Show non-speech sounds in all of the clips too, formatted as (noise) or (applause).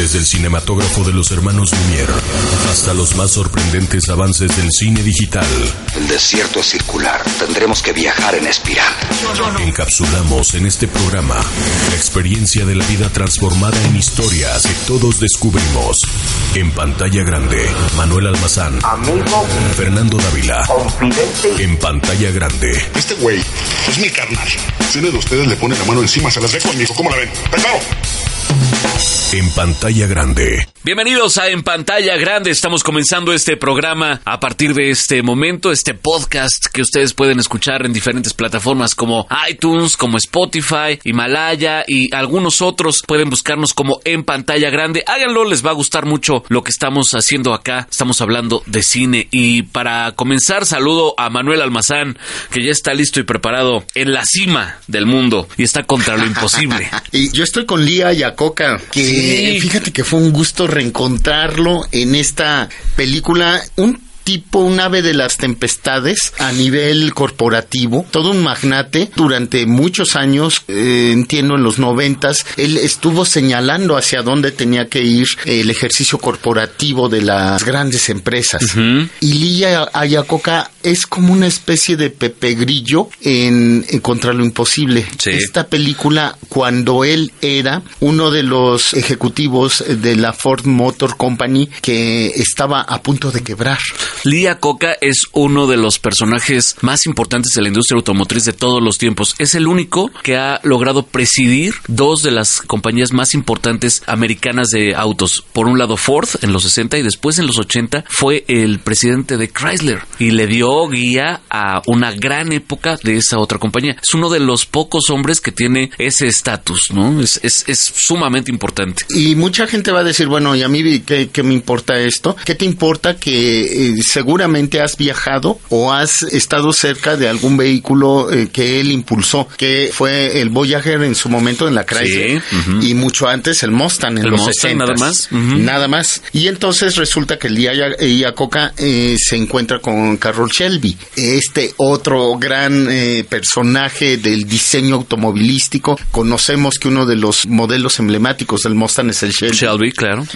Desde el cinematógrafo de los hermanos Lumière hasta los más sorprendentes avances del cine digital. El desierto es circular. Tendremos que viajar en espiral. Encapsulamos en este programa la experiencia de la vida transformada en historias que todos descubrimos. En pantalla grande, Manuel Almazán. Amigo. Fernando Dávila. Confidente. En pantalla grande. Este güey es mi carnal. Si uno de ustedes le pone la mano encima, se las ve conmigo. ¿Cómo la ven? ¿Está claro? En pantalla grande. Bienvenidos a En Pantalla Grande. Estamos comenzando este programa a partir de este momento, este podcast que ustedes pueden escuchar en diferentes plataformas como iTunes, como Spotify, Himalaya y algunos otros. Pueden buscarnos como En Pantalla Grande. Háganlo, les va a gustar mucho lo que estamos haciendo acá. Estamos hablando de cine. Y para comenzar, saludo a Manuel Almazán, que ya está listo y preparado en la cima del mundo y está contra lo imposible. (laughs) Y yo estoy con Lía Yacoca, que Sí. fíjate que fue un gusto reencontrarlo en esta película. Un tipo, un ave de las tempestades a nivel corporativo, todo un magnate. Durante muchos años, eh, entiendo en los noventas, él estuvo señalando hacia dónde tenía que ir el ejercicio corporativo de las grandes empresas. Y Lía Ayacoca es como una especie de Pepe Grillo en, en Contra lo Imposible. Sí. Esta película, cuando él era uno de los ejecutivos de la Ford Motor Company que estaba a punto de quebrar. Lia Coca es uno de los personajes más importantes de la industria automotriz de todos los tiempos. Es el único que ha logrado presidir dos de las compañías más importantes americanas de autos. Por un lado Ford en los 60 y después en los 80 fue el presidente de Chrysler y le dio guía a una gran época de esa otra compañía. Es uno de los pocos hombres que tiene ese estatus, ¿no? Es, es, sumamente importante. Y mucha gente va a decir, bueno, ¿y a mí qué, qué me importa esto? ¿Qué te importa que eh, seguramente has viajado o has estado cerca de algún vehículo eh, que él impulsó? Que fue el Voyager en su momento en la Chrysler Sí, y mucho antes el Mustang en El los Mustang, 60. nada más. Nada más. Y entonces resulta que el día Yacoca eh, se encuentra con Carroll Shelby, este otro gran eh, personaje del diseño automovilístico. Conocemos que uno de los modelos emblemáticos del Mustang es el Shelby. Shelby, claro.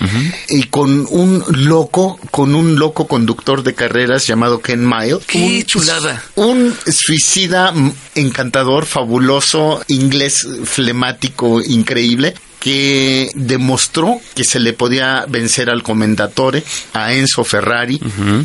Y con un loco, con un loco conductor de carreras llamado Ken Mile. ¡Qué Un- chulada! Un suicida encantador, fabuloso, inglés flemático, increíble que demostró que se le podía vencer al comendatore, a Enzo Ferrari,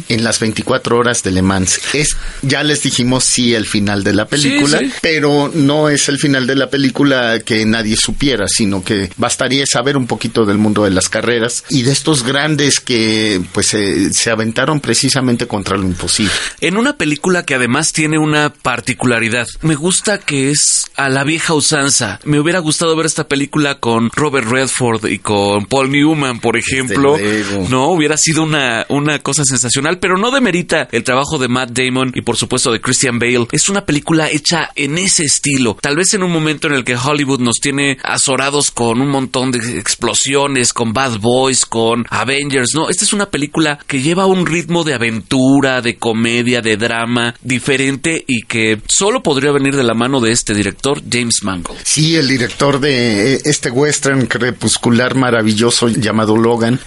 en las 24 horas de Le Mans. Es, ya les dijimos sí el final de la película, Sí, sí. pero no es el final de la película que nadie supiera, sino que bastaría saber un poquito del mundo de las carreras y de estos grandes que pues se, se aventaron precisamente contra lo imposible. En una película que además tiene una particularidad. Me gusta que es a la vieja usanza. Me hubiera gustado ver esta película con Robert Redford y con Paul Newman, por ejemplo. luego. No, hubiera sido una, una cosa sensacional, pero no demerita el trabajo de Matt Damon y por supuesto de Christian Bale. Es una película hecha en ese estilo. Tal vez en un momento en el que Hollywood nos tiene azorados con un montón de explosiones, con Bad Boys, con Avengers. No, esta es una película que lleva un ritmo de aventura, de comedia, de drama diferente y que solo podría venir de la mano de este director, James Mangold. Sí, el director de eh, este western crepuscular maravilloso llamado Logan,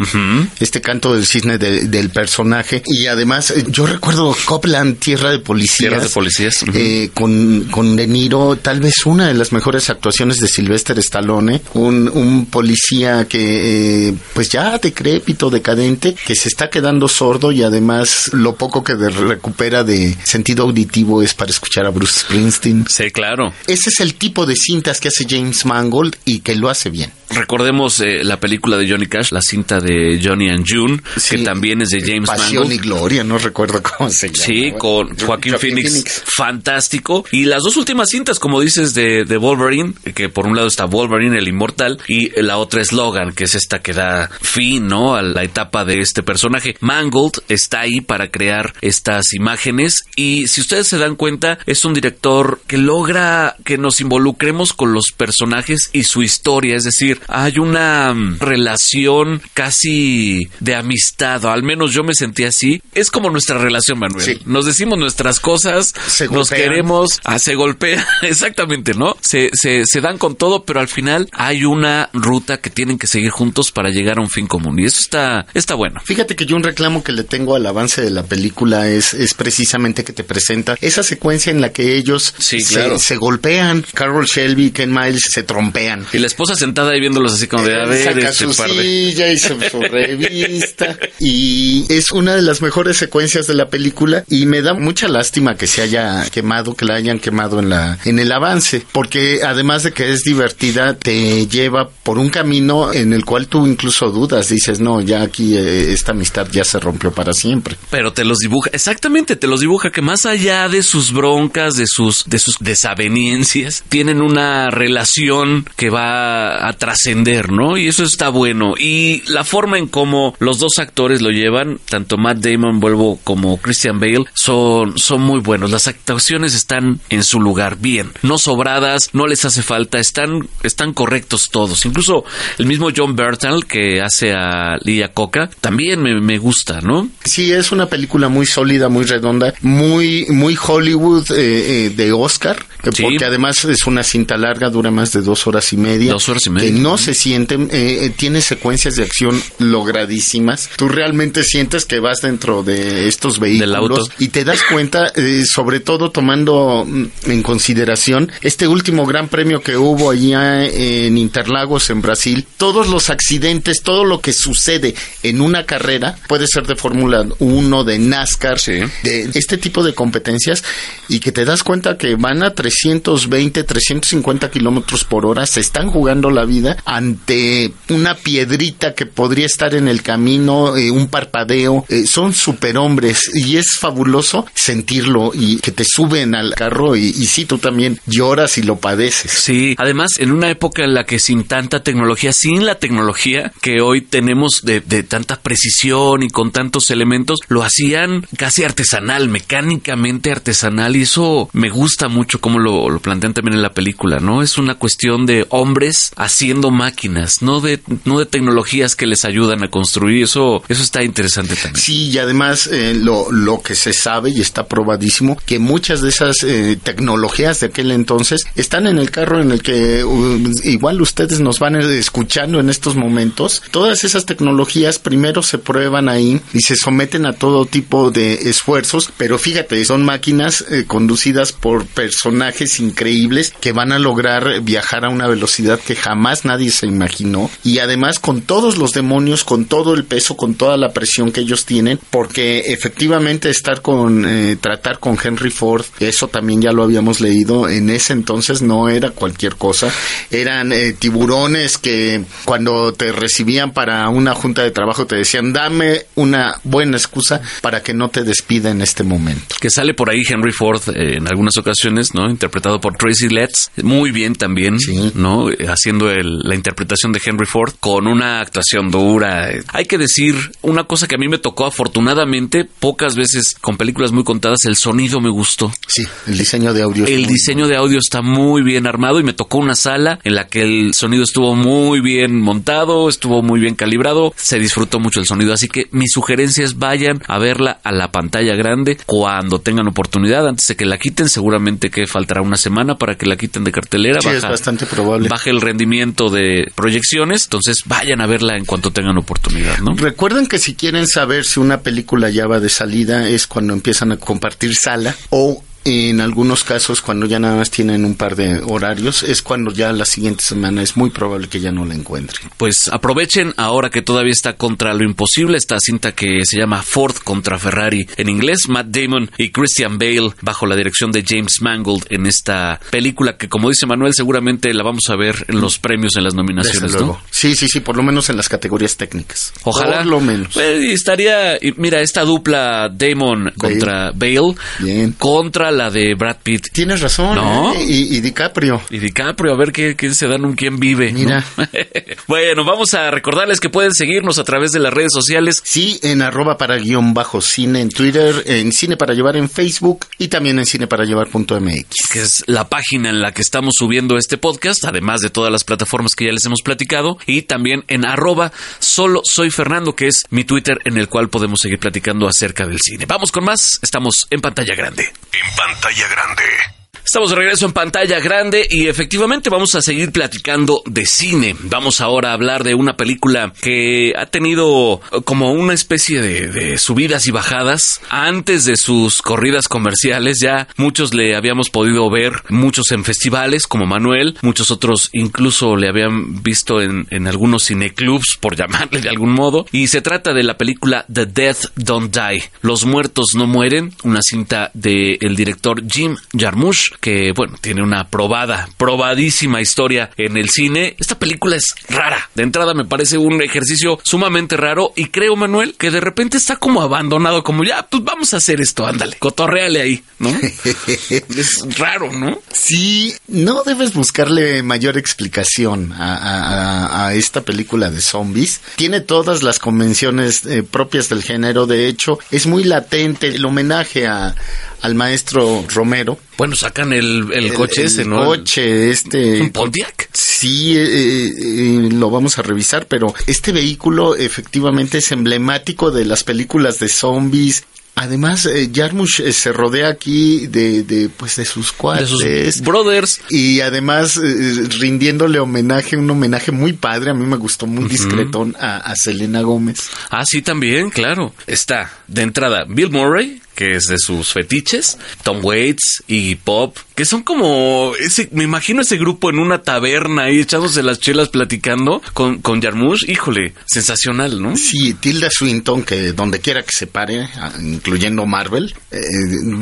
este canto del cisne de- del personaje. Y además, eh, yo recuerdo Copland, Tierra de Policías. Tierra de Policías, eh, con, con De Niro, tal vez una de las mejores actuaciones de Sylvester Stallone, un, un policía que, eh, pues ya decrépito, decadente, que se está quedando sordo y además lo poco que de- recupera de sentido auditivo es para escuchar a Bruce Springsteen. Sí, claro. Ese es el tipo de cintas que hace James Mangold y que lo hace bien. bien. Recordemos eh, la película de Johnny Cash, la cinta de Johnny and June, Sí. que también es de James Pasión Mangold. y Gloria, no recuerdo cómo se llama. Sí, con Joaquín Phoenix, fantástico. Y las dos últimas cintas, como dices, de, de Wolverine, que por un lado está Wolverine, el inmortal, y la otra es Logan, que es esta que da fin, ¿no? A la etapa de este personaje. Mangold está ahí para crear estas imágenes y si ustedes se dan cuenta, es un director que logra que nos involucremos con los personajes y su historia. Es decir, hay una mm, relación casi de amistad, o al menos yo me sentí así. Es como nuestra relación, Manuel. Sí. Nos decimos nuestras cosas, Se nos golpean. queremos, ah, se golpea, (laughs) exactamente, ¿no? Se, se, se dan con todo, pero al final hay una ruta que tienen que seguir juntos para llegar a un fin común. Y eso está, está bueno. Fíjate que yo un reclamo que le tengo al avance de la película es, es precisamente que te presenta esa secuencia en la que ellos Sí, se, claro. se golpean. Carol Shelby y Ken Miles se trompean. Y la esposa sentada ahí viéndolos así como de, a ver, Saca este su par de... silla y su, su revista. (laughs) Y es una de las mejores secuencias de la película. Y me da mucha lástima que se haya quemado, que la hayan quemado en la, en el avance. Porque además de que es divertida, te lleva por un camino en el cual tú incluso dudas. Dices, no, ya aquí eh, esta amistad ya se rompió para siempre. Pero te los dibuja, exactamente, te los dibuja que más allá de sus broncas, de sus, de sus desavenencias, tienen una relación que va a trascender, ¿no? Y eso está bueno. Y la forma en cómo los dos actores lo llevan, tanto Matt Damon, vuelvo, como Christian Bale, son, son muy buenos. Las actuaciones están en su lugar, bien, no sobradas, no les hace falta, están, están correctos todos. Incluso el mismo John Bertal que hace a Lia Coca, también me, me gusta, ¿no? Sí, es una película muy sólida, muy redonda, muy, muy Hollywood eh, eh, de Oscar, Sí. porque además es una cinta larga, dura más de dos horas y media. Dos horas y media. Que no se sienten, eh, eh, tiene secuencias de acción logradísimas. Tú realmente sientes que vas dentro de estos vehículos y te das cuenta, eh, sobre todo tomando mm, en consideración este último gran premio que hubo allá en Interlagos, en Brasil. Todos los accidentes, todo lo que sucede en una carrera, puede ser de Fórmula 1, de NASCAR, Sí. de este tipo de competencias, y que te das cuenta que van a 320, 350 kilómetros por hora, se están jugando la vida ante una piedrita que podría estar en el camino, eh, un parpadeo. eh, son superhombres y es fabuloso sentirlo y que te suben al carro y, sí, tú también lloras y lo padeces. Sí, además en una época en la que sin tanta tecnología, sin la tecnología que hoy tenemos de, de tanta precisión y con tantos elementos, lo hacían casi artesanal, mecánicamente artesanal y eso me gusta mucho como lo, lo plantean también en la película, ¿no? Es una cuestión de hombres haciendo máquinas, no de, no de tecnologías que les ayudan a construir, eso, eso está interesante también. Sí, y además eh, lo, lo que se sabe y está probadísimo, que muchas de esas eh, tecnologías de aquel entonces están en el carro en el que uh, igual ustedes nos van eh, escuchando en estos momentos. Todas esas tecnologías primero se prueban ahí y se someten a todo tipo de esfuerzos, pero fíjate, son máquinas conducidas por personajes increíbles que van a lograr viajar a una velocidad que jamás nadie se imaginó y además con todos los demonios, con todo el peso, con toda la presión que ellos tienen, porque efectivamente estar con, eh, tratar con Henry Ford, eso también ya lo habíamos leído, en ese entonces no era cualquier cosa, eran eh, tiburones que cuando te recibían para una junta de trabajo te decían, dame una buena excusa para que no te despida en este momento. que sale por ahí Henry Ford eh, en algunas ocasiones, ¿no? Interpretado por Tracy Letts, muy bien también, Sí. ¿no? Eh, Haciendo el- la interpretación de Henry Ford con una actuación dura. Hay que decir una cosa que a mí me tocó afortunadamente, pocas veces con películas muy contadas, el sonido me gustó. Sí, el diseño de audio. El diseño de audio está muy bien armado y me tocó una sala en la que el sonido estuvo muy bien montado, estuvo muy bien calibrado, se disfrutó mucho el sonido. Así que mi sugerencia es vayan a verla a la pantalla grande cuando tengan oportunidad, antes de que la quiten. Seguramente que faltará una semana para que la quiten de cartelera. Sí, es bastante probable. Baja el rendimiento de proyecciones, entonces vayan a verla en cuanto tengan oportunidad, ¿no? Recuerden que si quieren saber si una película ya va de salida es cuando empiezan a compartir sala o en algunos casos cuando ya nada más tienen un par de horarios es cuando ya la siguiente semana es muy probable que ya no la encuentren. Pues aprovechen ahora que todavía está contra lo imposible esta cinta que se llama Ford contra Ferrari en inglés, Matt Damon y Christian Bale bajo la dirección de James Mangold en esta película que como dice Manuel seguramente la vamos a ver en los premios en las Desde nominaciones, luego. ¿no? Sí, sí, sí, por lo menos en las categorías técnicas. Ojalá. Por lo menos. Pues, estaría, mira, esta dupla Damon contra Bale Bien. contra la de Brad Pitt. Tienes razón. ¿No? ¿eh? Y, y DiCaprio. Y DiCaprio, a ver qué, qué se dan un quién vive. ¿no? Mira. (laughs) bueno, vamos a recordarles que pueden seguirnos a través de las redes sociales. Sí, en arroba para guion bajo cine en Twitter, en cine para llevar en Facebook y también en cine para llevar.mx. que es la página en la que estamos subiendo este podcast, además de todas las plataformas que ya les hemos platicado, y también en arroba solo soy Fernando, que es mi Twitter en el cual podemos seguir platicando acerca del cine. Vamos con más, estamos en pantalla grande. En pantalla grande. Estamos de regreso en pantalla grande y efectivamente vamos a seguir platicando de cine. Vamos ahora a hablar de una película que ha tenido como una especie de, de, subidas y bajadas. Antes de sus corridas comerciales ya muchos le habíamos podido ver, muchos en festivales como Manuel, muchos otros incluso le habían visto en, algunos cineclubs, por llamarle de algún modo. Y se trata de la película The Death Don't Die. Los muertos no mueren, una cinta del el director Jim Jarmusch que, bueno, tiene una probada, probadísima historia en el cine. Esta película es rara. De entrada me parece un ejercicio sumamente raro y creo, Manuel, que de repente está como abandonado, como ya, pues vamos a hacer esto, ándale, cotorreale ahí, ¿no? (laughs) es raro, ¿no? Sí, no debes buscarle mayor explicación a, a, a esta película de zombies. Tiene todas las convenciones eh, propias del género, de hecho, es muy latente el homenaje a, al maestro Romero. Bueno, sacan el, el, el coche el ese, ¿no? coche este. ¿Un Pontiac? Sí, eh, eh, lo vamos a revisar, pero este vehículo efectivamente es emblemático de las películas de zombies. Además, eh, Jarmusch eh, se rodea aquí de, de, pues de sus cuates. De sus brothers. Y además, eh, rindiéndole homenaje, un homenaje muy padre, a mí me gustó muy uh -huh. discretón a, a Selena Gómez. Ah, sí, también, claro. Está, de entrada, Bill Murray, que es de sus fetiches, Tom Waits y Pop, que son como ese, me imagino ese grupo en una taberna ahí echándose las chelas platicando con, con Jarmusch, híjole, sensacional, ¿no? Sí, Tilda Swinton, que donde quiera que se pare, incluyendo Marvel, eh,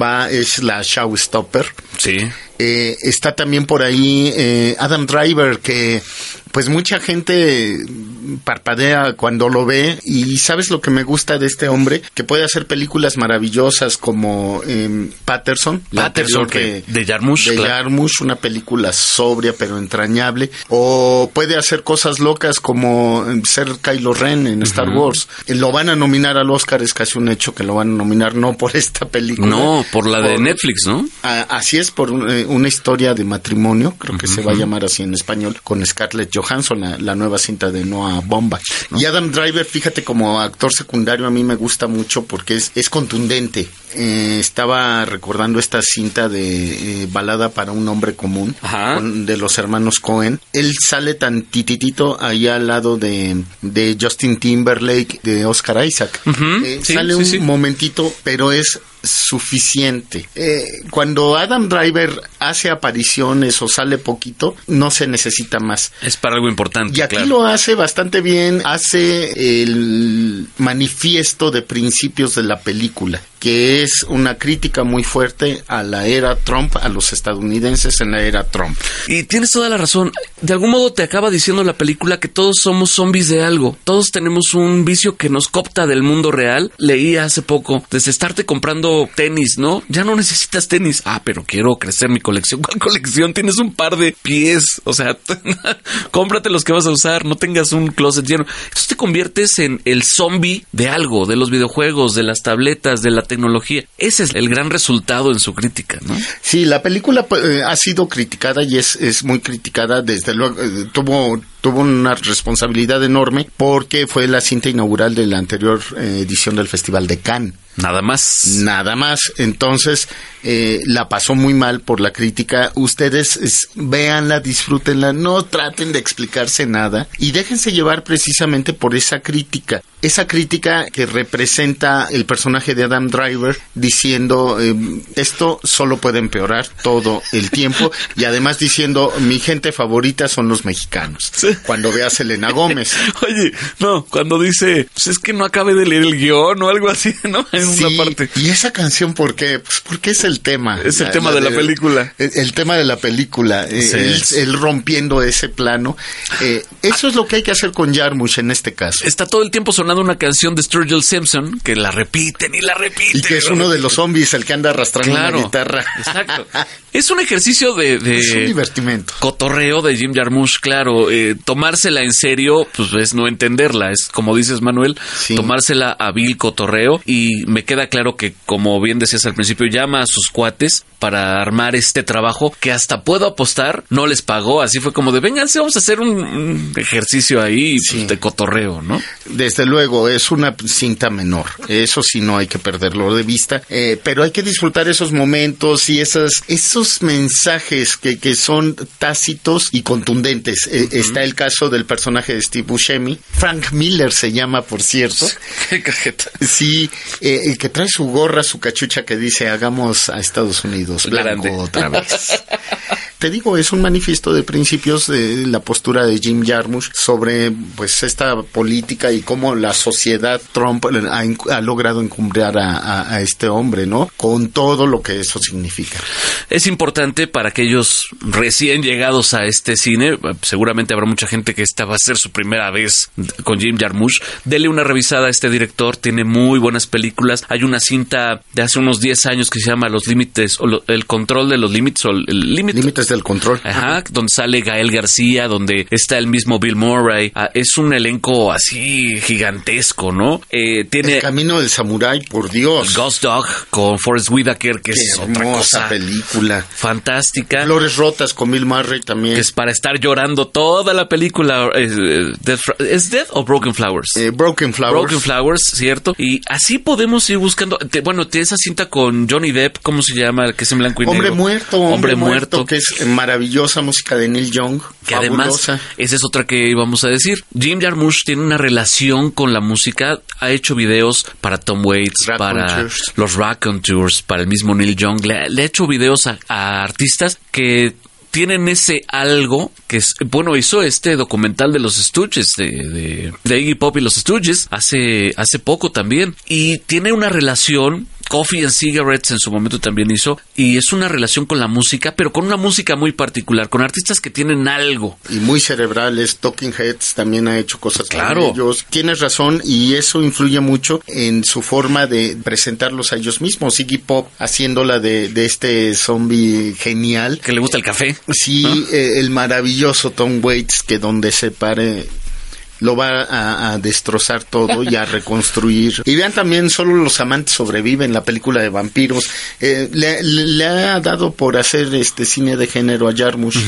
va, es la showstopper. Sí. Eh, está también por ahí eh, Adam Driver, que pues mucha gente parpadea cuando lo ve y sabes lo que me gusta de este hombre, que puede hacer películas maravillosas como eh, Patterson, Patterson que, de Jarmusch, de claro. Jarmusch, una película sobria pero entrañable, o puede hacer cosas locas como ser Kylo Ren en uh -huh. Star Wars. Lo van a nominar al Oscar, es casi un hecho que lo van a nominar no por esta película, no por la de Netflix, ¿no? A, así es por un, una historia de matrimonio, creo que uh -huh. se va a llamar así en español, con Scarlett Johansson, la, la nueva cinta de Noah. ¿no? Y Adam Driver, fíjate, como actor secundario a mí me gusta mucho porque es, es contundente. Eh, estaba recordando esta cinta de eh, Balada para un hombre común con, de los hermanos Cohen. Él sale tan tititito ahí al lado de, de Justin Timberlake, de Oscar Isaac. Uh -huh. eh, sí, sale sí, un sí. momentito, pero es suficiente. Eh, cuando Adam Driver hace apariciones o sale poquito, no se necesita más. Es para algo importante. Y aquí claro. lo hace bastante bien, hace el manifiesto de principios de la película, que es una crítica muy fuerte a la era Trump, a los estadounidenses en la era Trump. Y tienes toda la razón. De algún modo te acaba diciendo la película que todos somos zombies de algo. Todos tenemos un vicio que nos copta del mundo real. Leí hace poco, desde estarte comprando tenis, ¿no? Ya no necesitas tenis. Ah, pero quiero crecer mi colección. ¿Cuál colección? Tienes un par de pies. O sea, (laughs) cómprate los que vas a usar. No tengas un closet lleno. Entonces te conviertes en el zombie de algo, de los videojuegos, de las tabletas, de la tecnología. Ese es el gran resultado en su crítica, ¿no? Sí, la película eh, ha sido criticada y es, es muy criticada. Desde luego, eh, tuvo tuvo una responsabilidad enorme porque fue la cinta inaugural de la anterior eh, edición del Festival de Cannes. Nada más. Nada más. Entonces, eh, la pasó muy mal por la crítica. Ustedes es, véanla, disfrútenla, no traten de explicarse nada y déjense llevar precisamente por esa crítica. Esa crítica que representa el personaje de Adam Driver diciendo eh, esto solo puede empeorar todo el tiempo y además diciendo mi gente favorita son los mexicanos. Sí. Cuando ve a Selena Gómez. (laughs) Oye, no, cuando dice, pues es que no acabe de leer el guion o algo así, (laughs) ¿no? En Sí, una parte. Y esa canción, ¿por qué? Pues porque es el tema. Es el tema de la película. El, el tema de la película. Sí. él, él rompiendo ese plano. Eh, eso es lo que hay que hacer con Jarmusch en este caso. Está todo el tiempo sonando una canción de Sturgill Simpson que la repiten y la repiten. Y que es uno de los zombies el que anda arrastrando Claro. una guitarra. Exacto. (laughs) Es un ejercicio de, de Es un divertimento. cotorreo de Jim Jarmusch, claro. eh, tomársela en serio, pues es no entenderla. Es como dices, Manuel, Sí. tomársela a vil cotorreo. Y me queda claro que, como bien decías al principio, llama a sus cuates para armar este trabajo que hasta puedo apostar no les pagó. Así fue como de, vénganse, vamos a hacer un, un ejercicio ahí pues, de cotorreo, ¿no? Desde luego, es una cinta menor. Eso sí no hay que perderlo de vista. Eh, pero hay que disfrutar esos momentos y esas, esos mensajes que, que son tácitos y contundentes. Eh, está el caso del personaje de Steve Buscemi. Frank Miller se llama, por cierto. (laughs) Qué cajeta. Sí, eh, el que trae su gorra, su cachucha que dice hagamos a Estados Unidos blanco Grande. otra vez. (laughs) Te digo, es un manifiesto de principios de la postura de Jim Jarmusch sobre pues esta política y cómo la sociedad Trump ha, ha logrado encumbrar a, a- a este hombre, ¿no? Con todo lo que eso significa. Es importante para aquellos recién llegados a este cine, seguramente habrá mucha gente que esta va a ser su primera vez con Jim Jarmusch, dele una revisada a este director, tiene muy buenas películas, hay una cinta de hace unos 10 años que se llama Los Límites, o lo- el control de los límites, o el límite... Del control. Ajá, donde sale Gael García, donde está el mismo Bill Murray. Ah, es un elenco así gigantesco, ¿no? Eh, tiene El camino del samurái, por Dios. Ghost Dog con Forrest Whitaker, que Qué es otra hermosa cosa película. fantástica. Flores rotas con Bill Murray también. que es para estar llorando toda la película. eh, eh, Death ¿Es Death o Broken Flowers? Eh, Broken Flowers. Broken Flowers, ¿cierto? Y así podemos ir buscando. te- bueno, te- esa cinta con Johnny Depp, ¿cómo se llama? El que es en blanco y Hombre negro. muerto, Hombre, muerto. que es maravillosa música de Neil Young, que además, esa es otra que íbamos a decir. Jim Jarmusch tiene una relación con la música. Ha hecho videos para Tom Waits, para Raconteurs. los Raconteurs, para el mismo Neil Young. Le, le ha hecho videos a, a artistas que tienen ese algo que es, bueno, hizo este documental de los Stooges, de, de, de Iggy Pop y los Stooges, hace, hace poco también. Y tiene una relación Coffee and Cigarettes en su momento también hizo, y es una relación con la música, pero con una música muy particular, con artistas que tienen algo. y muy cerebrales. Talking Heads también ha hecho cosas Claro. con ellos. Tienes razón y eso influye mucho en su forma de presentarlos a ellos mismos. Iggy Pop haciéndola de, de este zombie genial. Que le gusta el café. Sí, eh, el maravilloso Tom Waits que donde se pare lo va a, a destrozar todo y a reconstruir. Y vean también, solo los amantes sobreviven, la película de vampiros. Eh, le, ha dado por hacer este cine de género a Jarmusch,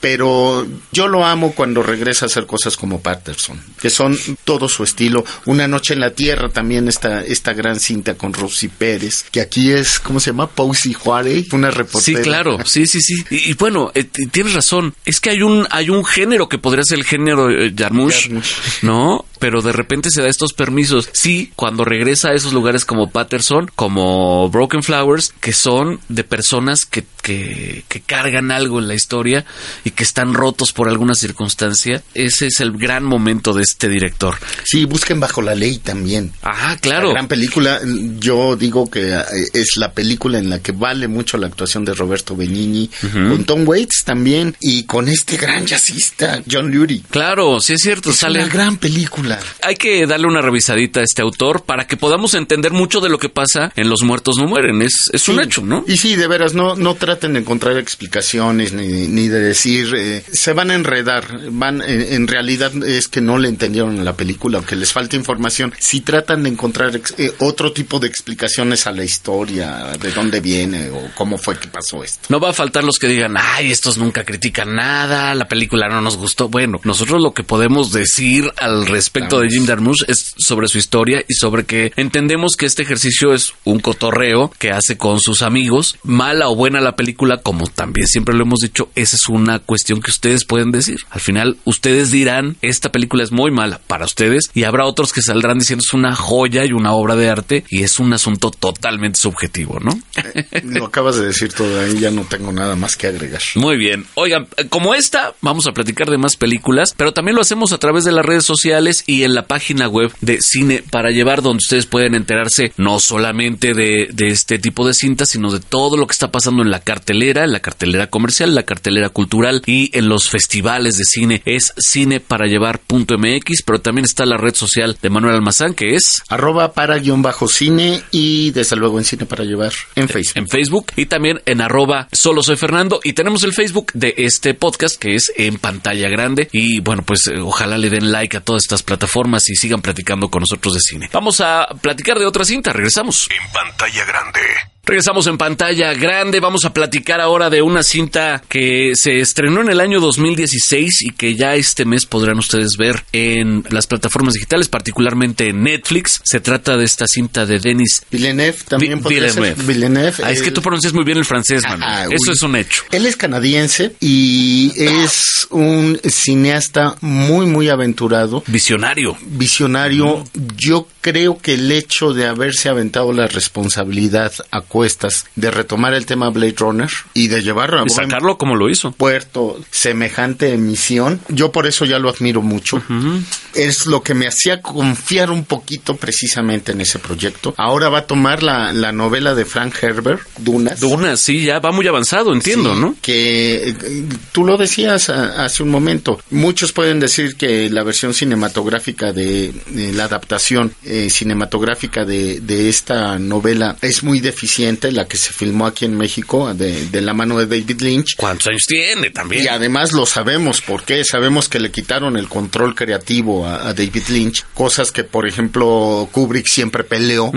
pero yo lo amo cuando regresa a hacer cosas como Patterson, que son todo su estilo. Una noche en la tierra también esta, esta gran cinta con Rosy Pérez, que aquí es, ¿cómo se llama? Posey Juárez, una Sí, reportera. claro, sí, sí, sí. Y, y bueno, eh, tienes razón. Es que hay un hay un género que podría ser el género eh, Jarmusch, Jarmusch. ¿No? Pero de repente se da estos permisos. Sí, cuando regresa a esos lugares como Patterson, como Broken Flowers, que son de personas que, que, que cargan algo en la historia y que están rotos por alguna circunstancia. Ese es el gran momento de este director. Sí, busquen bajo la ley también. Ah, claro. La gran película, yo digo que eh, es la película en la que vale mucho la actuación de Roberto Benigni, con Tom Waits también, y con este gran jazzista, John Lurie. Claro, sí es cierto. Es sale una gran película. Hay que darle una revisadita a este autor para que podamos entender mucho de lo que pasa en Los Muertos No Mueren. Es, es un hecho, ¿no? Y sí, de veras, no, no traten de encontrar explicaciones ni, ni de decir, eh, se van a enredar, van, en, en realidad es que no le entendieron la película o que les falta información. Si tratan de encontrar eh, otro tipo de explicaciones a la historia, de dónde viene o cómo fue que pasó esto. No va a faltar los que digan, ay, estos nunca critican nada, la película no nos gustó. Bueno, nosotros lo que podemos decir al respecto cuento de Jim Jarmusch es sobre su historia y sobre que entendemos que este ejercicio es un cotorreo que hace con sus amigos. Mala o buena la película, como también siempre lo hemos dicho, esa es una cuestión que ustedes pueden decir. Al final, ustedes dirán, esta película es muy mala para ustedes y habrá otros que saldrán diciendo es una joya y una obra de arte y es un asunto totalmente subjetivo, ¿no? Lo acabas de decir todo ahí, ya no tengo nada más que agregar. Muy bien. Oigan, como esta, vamos a platicar de más películas, pero también lo hacemos a través de las redes sociales y en la página web de Cine para Llevar, donde ustedes pueden enterarse no solamente de, de este tipo de cintas, sino de todo lo que está pasando en la cartelera, en la cartelera comercial, la cartelera cultural y en los festivales de cine. Es cineparallevar.mx, pero también está la red social de Manuel Almazán, que es arroba para guion bajo cine y desde luego en Cine para Llevar en Facebook. En Facebook y también en arroba solo soy Fernando y tenemos el Facebook de este podcast que es en pantalla grande y bueno pues eh, ojalá le den like a todas estas plataformas y sigan platicando con nosotros de cine. Vamos a platicar de otra cinta, regresamos. En pantalla grande. Regresamos en pantalla grande, vamos a platicar ahora de una cinta que se estrenó en el año 2016 y que ya este mes podrán ustedes ver en las plataformas digitales, particularmente en Netflix. Se trata de esta cinta de Denis Villeneuve, también Vi- ser Villeneuve. Villeneuve. Ah, es que tú pronuncias muy bien el francés, Manuel. Ah, Eso es un hecho. Él es canadiense y es un cineasta muy, muy aventurado, Visionario. visionario. Yo creo que el hecho de haberse aventado la responsabilidad a cuestas de retomar el tema Blade Runner y de llevar a Y sacarlo como lo hizo. puerto semejante emisión, yo por eso ya lo admiro mucho. Es lo que me hacía confiar un poquito precisamente en ese proyecto. Ahora va a tomar la, la novela de Frank Herbert, Dunas. Una, sí, ya va muy avanzado, entiendo, Sí, ¿no? Que tú lo decías a- hace un momento. Muchos pueden decir que la versión cinematográfica de, de la adaptación eh, cinematográfica de, de esta novela es muy deficiente, la que se filmó aquí en México de, de la mano de David Lynch. ¿Cuántos años tiene también? Y además lo sabemos, porque sabemos que le quitaron el control creativo a, a David Lynch, cosas que por ejemplo Kubrick siempre peleó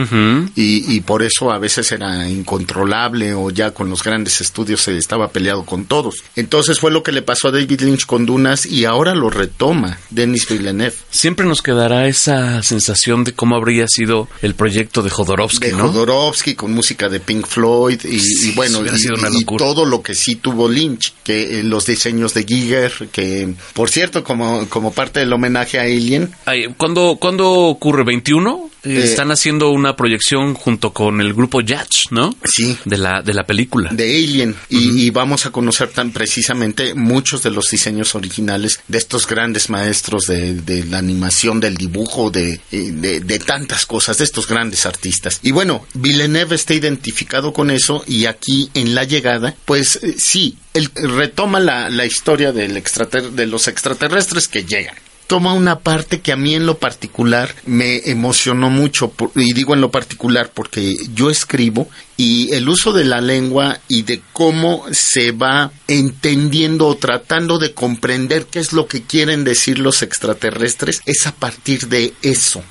y por eso a veces era incontrolable o ya con los grandes estudios se estaba peleado con todos. Entonces fue lo que le pasó a David Lynch con Dunas y ahora lo retoma Denis Villeneuve. Siempre nos quedará esa sensación de cómo habría sido el proyecto de Jodorowsky, de ¿no? Jodorowsky con música de Pink Floyd y, Sí, y bueno y, todo lo que sí tuvo Lynch que eh, los diseños de Giger que por cierto como como parte del homenaje a Alien ¿cuándo, ¿Cuándo ocurre? ¿21? Eh, Eh, Están haciendo una proyección junto con el grupo Yatch, ¿no? Sí. De la, de la película. de Alien y, y vamos a conocer tan precisamente muchos de los diseños originales de estos grandes maestros de, de la animación, del dibujo, de, eh, de, de tantas cosas, de estos grandes artistas. Y bueno, Villeneuve está identificado con eso y aquí en la llegada, pues eh, sí, él retoma la, la historia del extrater- de los extraterrestres que llegan toma una parte que a mí en lo particular me emocionó mucho, y digo en lo particular porque yo escribo y el uso de la lengua y de cómo se va entendiendo o tratando de comprender qué es lo que quieren decir los extraterrestres es a partir de eso,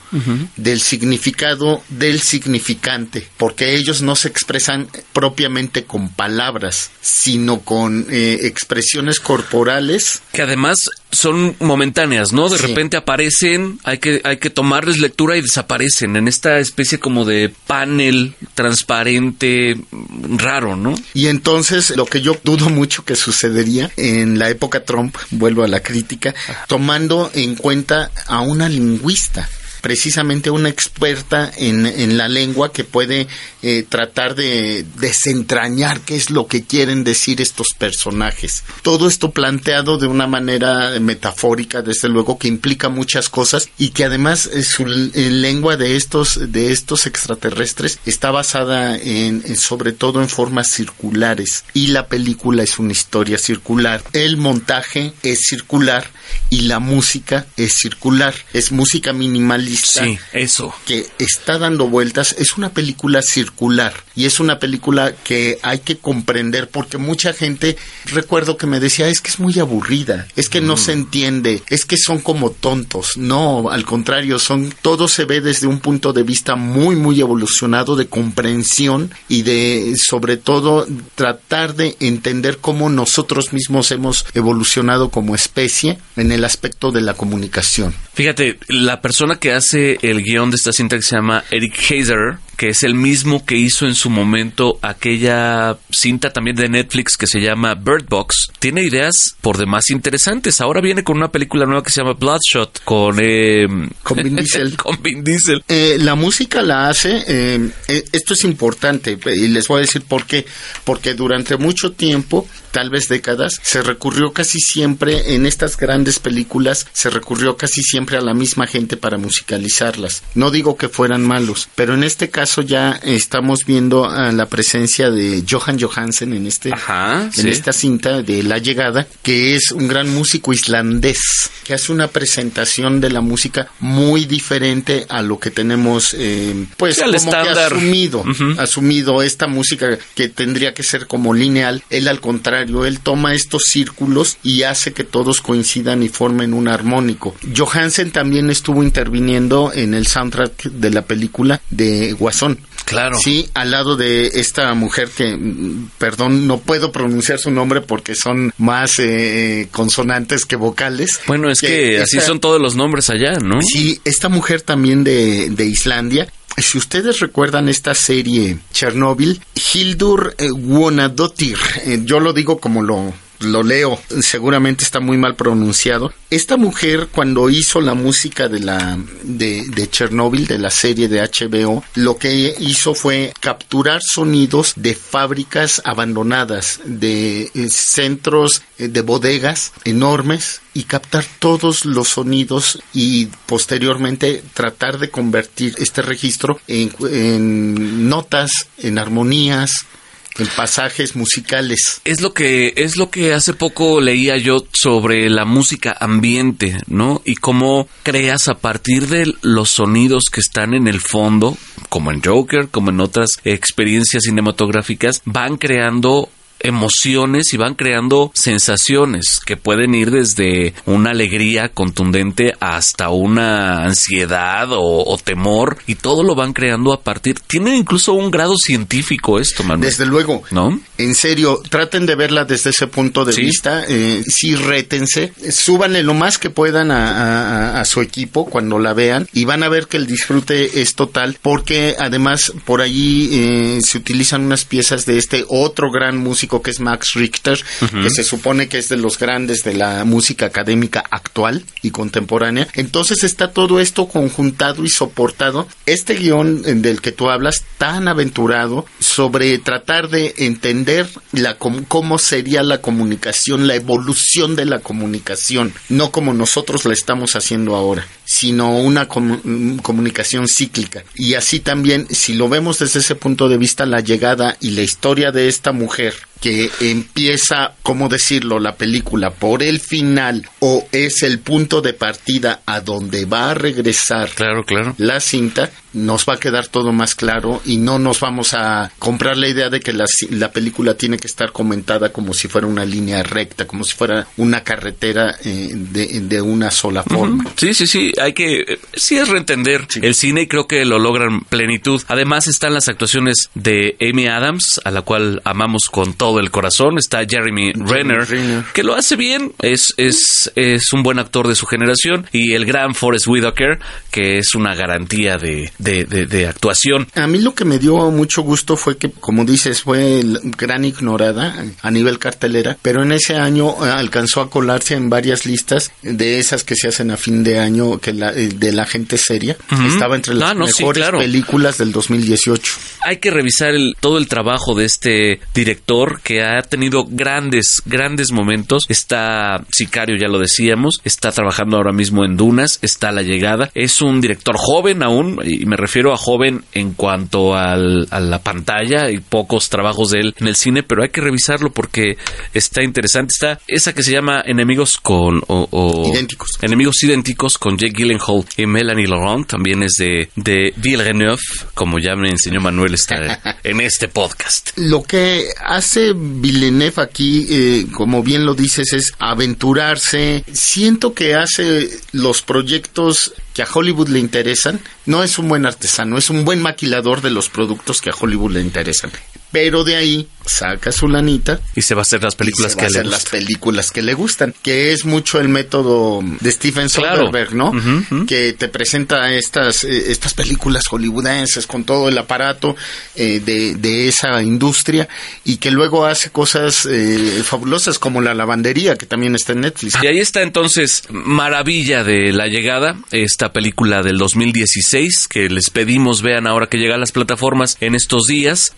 del significado del significante, porque ellos no se expresan propiamente con palabras, sino con eh, expresiones corporales Que además son momentáneas, ¿no? De Sí. repente aparecen, hay que, hay que tomarles lectura y desaparecen en esta especie como de panel transparente raro, ¿no? Y entonces lo que yo dudo mucho que sucedería en la época Trump, vuelvo a la crítica, tomando en cuenta a una lingüista precisamente una experta en, en la lengua que puede eh, tratar de desentrañar qué es lo que quieren decir estos personajes. Todo esto planteado de una manera metafórica, desde luego, que implica muchas cosas y que además eh, su eh, lengua de estos, de estos extraterrestres está basada en- sobre todo en formas circulares y la película es una historia circular. El montaje es circular y la música es circular. Es música minimalista Sí, eso. que está dando vueltas es una película circular y es una película que hay que comprender porque mucha gente recuerdo que me decía es que es muy aburrida es que no se entiende es que son como tontos no al contrario son todo se ve desde un punto de vista muy muy evolucionado de comprensión y de sobre todo tratar de entender cómo nosotros mismos hemos evolucionado como especie en el aspecto de la comunicación. Fíjate, la persona que hace el guion de esta cinta que se llama Eric Heiser, que es el mismo que hizo en su momento aquella cinta también de Netflix que se llama Bird Box, tiene ideas por demás interesantes. Ahora viene con una película nueva que se llama Bloodshot con eh, Con Vin (laughs) Diesel. con Vin Diesel. Eh, la música la hace, eh, eh, esto es importante y les voy a decir por qué, porque durante mucho tiempo, tal vez décadas, se recurrió casi siempre en estas grandes películas, se recurrió casi siempre a la misma gente para musicalizarlas. No digo que fueran malos, pero en este caso ya estamos viendo a la presencia de Johan Johansen en este Ajá, en sí. esta cinta de La Llegada, que es un gran músico islandés, que hace una presentación de la música muy diferente a lo que tenemos, eh, pues, Sí, como que asumido, Ujú. asumido esta música que tendría que ser como lineal. Él, al contrario, él toma estos círculos y hace que todos coincidan y formen un armónico. Johansen también estuvo interviniendo en el soundtrack de la película de Claro. Sí, al lado de esta mujer que, mm, perdón, no puedo pronunciar su nombre porque son más eh, consonantes que vocales. Bueno, es que, así esta- son todos los nombres allá, ¿no? Sí, esta mujer también de, de Islandia. Si ustedes recuerdan esta serie Chernobyl, Hildur eh, Wonadottir, eh, yo lo digo como lo, lo leo, seguramente está muy mal pronunciado. Esta mujer cuando hizo la música de la de, Chernobyl, de la serie de HBO, lo que hizo fue capturar sonidos de fábricas abandonadas, de eh, centros eh, de bodegas enormes y captar todos los sonidos y posteriormente tratar de convertir este registro en, en notas, en armonías, en pasajes musicales. Es lo que es lo que hace poco leía yo sobre la música ambiente, ¿no? Y cómo creas a partir de los sonidos que están en el fondo, como en Joker, como en otras experiencias cinematográficas, van creando emociones y van creando sensaciones que pueden ir desde una alegría contundente hasta una ansiedad o, o temor y todo lo van creando a partir tiene incluso un grado científico esto Manuel Desde luego, ¿no? En serio, traten de verla desde ese punto de Sí. vista. Eh, sí, rétense. Súbanle lo más que puedan a, a- a su equipo cuando la vean y van a ver que el disfrute es total porque además por allí eh, se utilizan unas piezas de este otro gran músico que es Max Richter, que se supone que es de los grandes de la música académica actual y contemporánea. Entonces está todo esto conjuntado y soportado. Este guion del que tú hablas, tan aventurado sobre tratar de entender la com- cómo sería la comunicación, la evolución de la comunicación, no como nosotros la estamos haciendo ahora, sino una mm, comunicación cíclica. Y así también, si lo vemos desde ese punto de vista, la llegada y la historia de esta mujer que empieza, ¿cómo decirlo?, la película por el final o es el punto de partida a donde va a regresar Claro, claro. la cinta, nos va a quedar todo más claro y no nos vamos a comprar la idea de que la, la película tiene que estar comentada como si fuera una línea recta, como si fuera una carretera eh, de, de una sola forma. Sí, sí, sí, hay que, eh, sí es reentender el cine y creo que lo logran plenitud. Además están las actuaciones de Amy Adams, a la cual amamos con todo el corazón. Está Jeremy Renner, Renner. que lo hace bien, es, es, es un buen actor de su generación. Y el gran Forrest Whitaker, que es una garantía de, de, de- de actuación. A mí lo que me dio mucho gusto fue que, como dices, fue gran ignorada a nivel cartelera, pero en ese año eh, alcanzó a colarse en varias listas de esas que se hacen a fin de año que la, eh, de la gente seria. Estaba entre las Ah, no, sí, mejores claro. películas del 2018. hay que revisar el, todo el trabajo de este director que ha tenido grandes, grandes momentos. Está Sicario, ya lo decíamos, está trabajando ahora mismo en Dunas, está La Llegada. Es un director joven aún, y me refiero a joven en cuanto al- a la pantalla y pocos trabajos de él en el cine, pero hay que revisarlo porque está interesante. Está esa que se llama Enemigos con... o- o- Idénticos. Enemigos idénticos con Jake Gyllenhaal y Melanie Laurent, también es de, de Villeneuve, como ya me enseñó Manuel está en este podcast. Lo que hace Villeneuve aquí, eh, como bien lo dices, es aventurarse. Siento que hace los proyectos que a Hollywood le interesan. No es un buen artesano, es un buen maquilador de los productos que a Hollywood le interesan. Pero de ahí saca su lanita y se va a hacer las películas y se que va a le hacer las gustan. películas que le gustan, que es mucho el método de Stephen Claro. Soderbergh, ¿no? Que te presenta estas eh, estas películas hollywoodenses con todo el aparato eh, de, de esa industria y que luego hace cosas eh, fabulosas como la lavandería que también está en Netflix. Y ahí está entonces Maravilla de la Llegada, esta película del 2016 que les pedimos vean ahora que llega a las plataformas en estos días.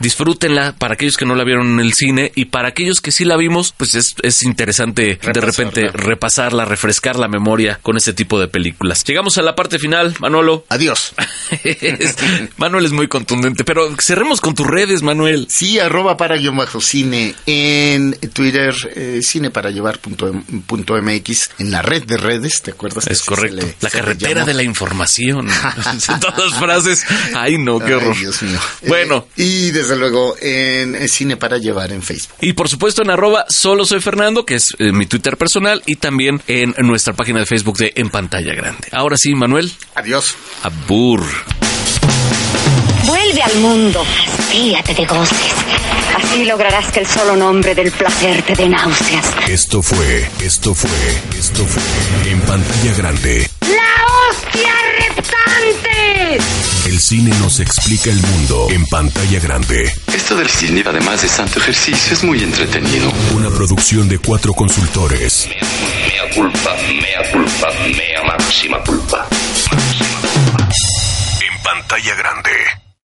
Para aquellos que no la vieron en el cine y para aquellos que sí la vimos, pues es, es interesante de repente repasarla, refrescar la memoria con este tipo de películas. Llegamos a la parte final, Manolo. Adiós. (laughs) Manuel es muy contundente, pero cerremos con tus redes, Manuel. Sí, arroba para guion bajo cine en Twitter, eh, cine para llevar punto, em- punto MX, en la red de redes, ¿te acuerdas? Es correcto. le- la carretera de la información. (laughs) (laughs) Todas las frases. Ay, no, qué Ay, horror. Dios mío. Bueno. Eh, y desde luego en Cine para Llevar en Facebook. Y por supuesto en arroba solo soy Fernando, que es eh, mi Twitter personal, y también en nuestra página de Facebook de En Pantalla Grande. Ahora sí, Manuel, Adiós. abur. Vuelve al mundo, hastíate de goces. Así lograrás que el solo nombre del placer te dé náuseas. Esto fue, esto fue, esto fue En Pantalla Grande. ¡La hostia reptante! El cine nos explica el mundo en pantalla grande. Esto del cine, además de santo ejercicio, es muy entretenido. Una producción de cuatro consultores. Mea culpa, mea culpa, mea máxima culpa. En pantalla grande.